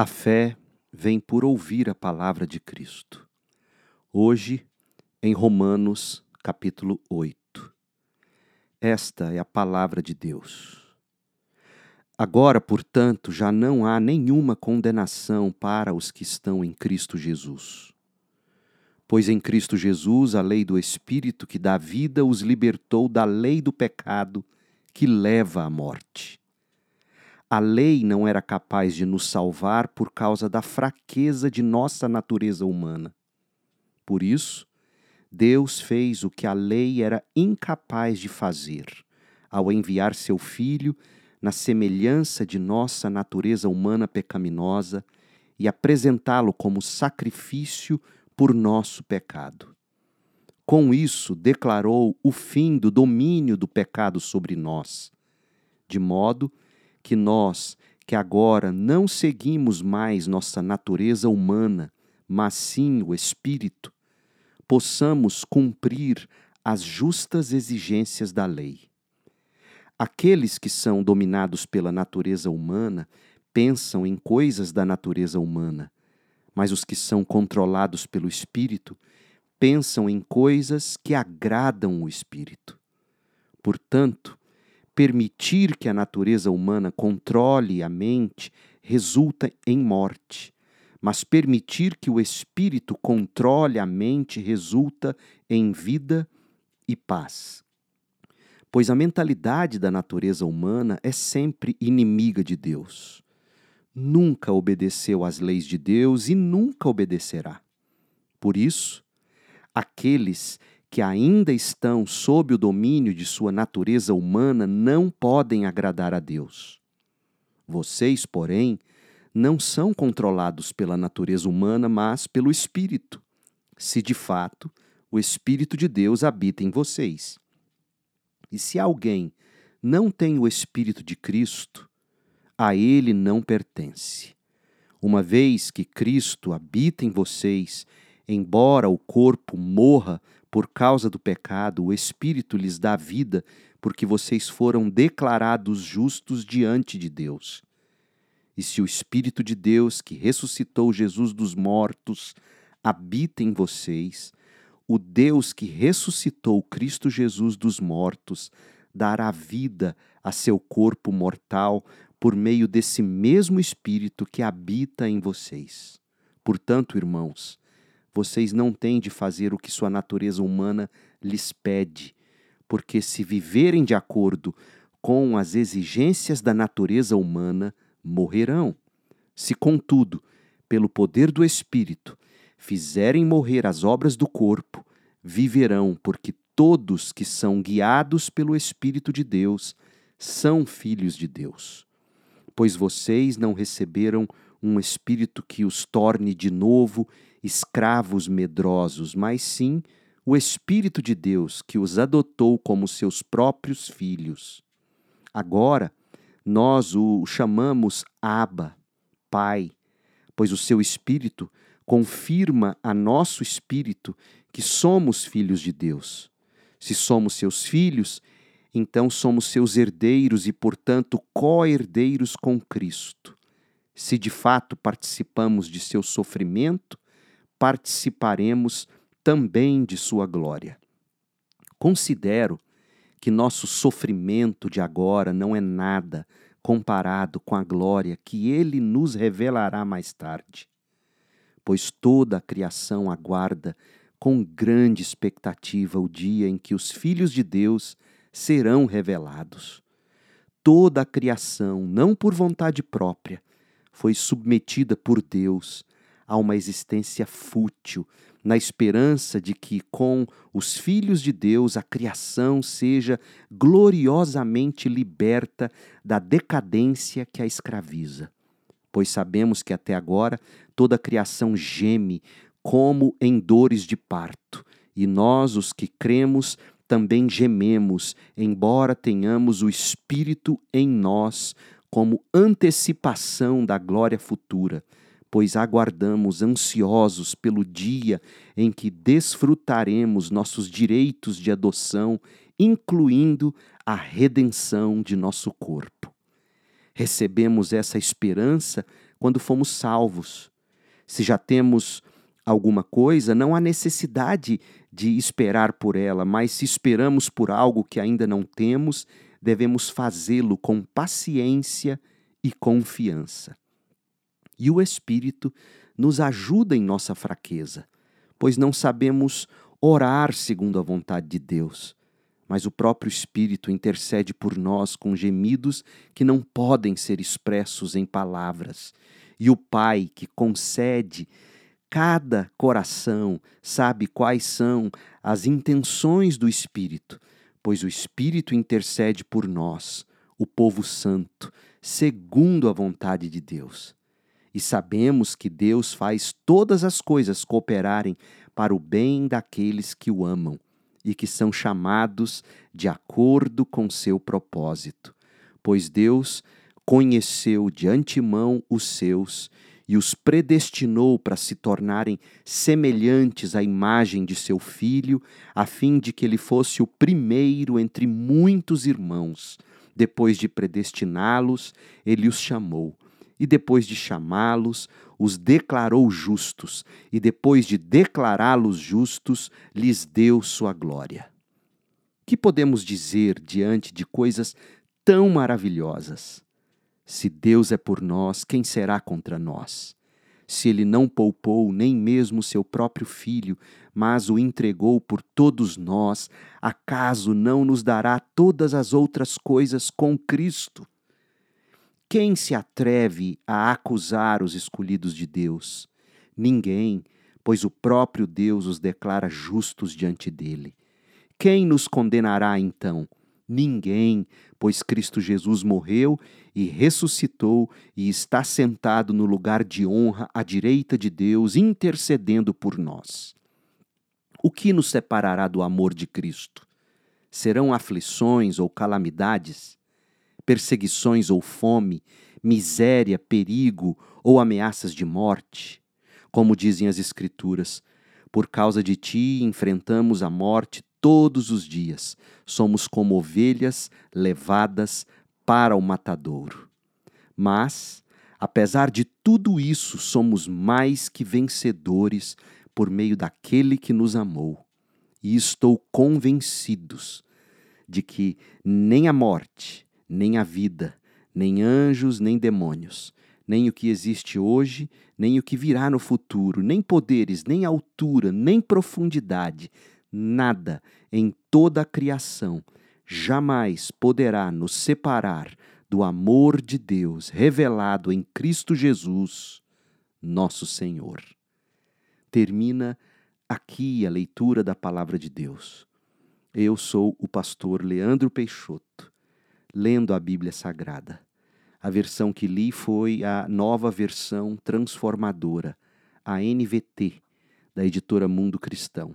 A fé vem por ouvir a palavra de Cristo. Hoje, em Romanos, capítulo 8. Esta é a palavra de Deus. Agora, portanto, já não há nenhuma condenação para os que estão em Cristo Jesus. Pois em Cristo Jesus a lei do Espírito que dá vida os libertou da lei do pecado que leva à morte. A lei não era capaz de nos salvar por causa da fraqueza de nossa natureza humana. Por isso, Deus fez o que a lei era incapaz de fazer, ao enviar seu Filho na semelhança de nossa natureza humana pecaminosa e apresentá-lo como sacrifício por nosso pecado. Com isso, declarou o fim do domínio do pecado sobre nós, de modo que que nós, que agora não seguimos mais nossa natureza humana, mas sim o espírito, possamos cumprir as justas exigências da lei. Aqueles que são dominados pela natureza humana pensam em coisas da natureza humana, mas os que são controlados pelo espírito pensam em coisas que agradam o espírito. Portanto, permitir que a natureza humana controle a mente resulta em morte, mas permitir que o espírito controle a mente resulta em vida e paz. Pois a mentalidade da natureza humana é sempre inimiga de Deus. Nunca obedeceu às leis de Deus e nunca obedecerá. Por isso, aqueles que ainda estão sob o domínio de sua natureza humana não podem agradar a Deus. Vocês, porém, não são controlados pela natureza humana, mas pelo Espírito, se de fato o Espírito de Deus habita em vocês. E se alguém não tem o Espírito de Cristo, a ele não pertence. Uma vez que Cristo habita em vocês, embora o corpo morra por causa do pecado, o Espírito lhes dá vida, porque vocês foram declarados justos diante de Deus. E se o Espírito de Deus, que ressuscitou Jesus dos mortos, habita em vocês, o Deus que ressuscitou Cristo Jesus dos mortos dará vida a seu corpo mortal por meio desse mesmo Espírito que habita em vocês. Portanto, irmãos, vocês não têm de fazer o que sua natureza humana lhes pede, porque se viverem de acordo com as exigências da natureza humana, morrerão. Se, contudo, pelo poder do Espírito, fizerem morrer as obras do corpo, viverão, porque todos que são guiados pelo Espírito de Deus são filhos de Deus. Pois vocês não receberam um espírito que os torne de novo escravos medrosos, mas sim o Espírito de Deus que os adotou como seus próprios filhos. Agora, nós o chamamos Abba, Pai, pois o seu Espírito confirma a nosso espírito que somos filhos de Deus. Se somos seus filhos, então somos seus herdeiros e, portanto, co-herdeiros com Cristo. Se de fato participamos de seu sofrimento, participaremos também de sua glória. Considero que nosso sofrimento de agora não é nada comparado com a glória que ele nos revelará mais tarde. Pois toda a criação aguarda com grande expectativa o dia em que os filhos de Deus serão revelados. Toda a criação, não por vontade própria, foi submetida por Deus a uma existência fútil, na esperança de que, com os filhos de Deus, a criação seja gloriosamente liberta da decadência que a escraviza. Pois sabemos que até agora toda a criação geme como em dores de parto, e nós, os que cremos, também gememos, embora tenhamos o Espírito em nós como antecipação da glória futura pois aguardamos ansiosos pelo dia em que desfrutaremos nossos direitos de adoção, incluindo a redenção de nosso corpo. Recebemos essa esperança quando fomos salvos. Se já temos alguma coisa, não há necessidade de esperar por ela, mas se esperamos por algo que ainda não temos, devemos fazê-lo com paciência e confiança. E o Espírito nos ajuda em nossa fraqueza, pois não sabemos orar segundo a vontade de Deus, mas o próprio Espírito intercede por nós com gemidos que não podem ser expressos em palavras. E o Pai que concede cada coração sabe quais são as intenções do Espírito, pois o Espírito intercede por nós, o povo santo, segundo a vontade de Deus. E sabemos que Deus faz todas as coisas cooperarem para o bem daqueles que o amam e que são chamados de acordo com seu propósito. Pois Deus conheceu de antemão os seus e os predestinou para se tornarem semelhantes à imagem de seu filho, a fim de que ele fosse o primeiro entre muitos irmãos. Depois de predestiná-los, ele os chamou. E depois de chamá-los, os declarou justos, e depois de declará-los justos, lhes deu sua glória. Que podemos dizer diante de coisas tão maravilhosas? Se Deus é por nós, quem será contra nós? Se ele não poupou nem mesmo seu próprio filho, mas o entregou por todos nós, acaso não nos dará todas as outras coisas com Cristo? Quem se atreve a acusar os escolhidos de Deus? Ninguém, pois o próprio Deus os declara justos diante dele. Quem nos condenará então? Ninguém, pois Cristo Jesus morreu e ressuscitou e está sentado no lugar de honra à direita de Deus, intercedendo por nós. O que nos separará do amor de Cristo? Serão aflições ou calamidades? Perseguições ou fome? Miséria, perigo ou ameaças de morte? Como dizem as Escrituras, por causa de ti enfrentamos a morte todos os dias. Somos como ovelhas levadas para o matadouro. Mas, apesar de tudo isso, somos mais que vencedores por meio daquele que nos amou. E estou convencidos de que nem a morte, nem a vida, nem anjos, nem demônios, nem o que existe hoje, nem o que virá no futuro, nem poderes, nem altura, nem profundidade, nada em toda a criação jamais poderá nos separar do amor de Deus revelado em Cristo Jesus, nosso Senhor. Termina aqui a leitura da palavra de Deus. Eu sou o pastor Leandro Peixoto, lendo a Bíblia Sagrada. A versão que li foi a nova versão transformadora, a NVT, da editora Mundo Cristão.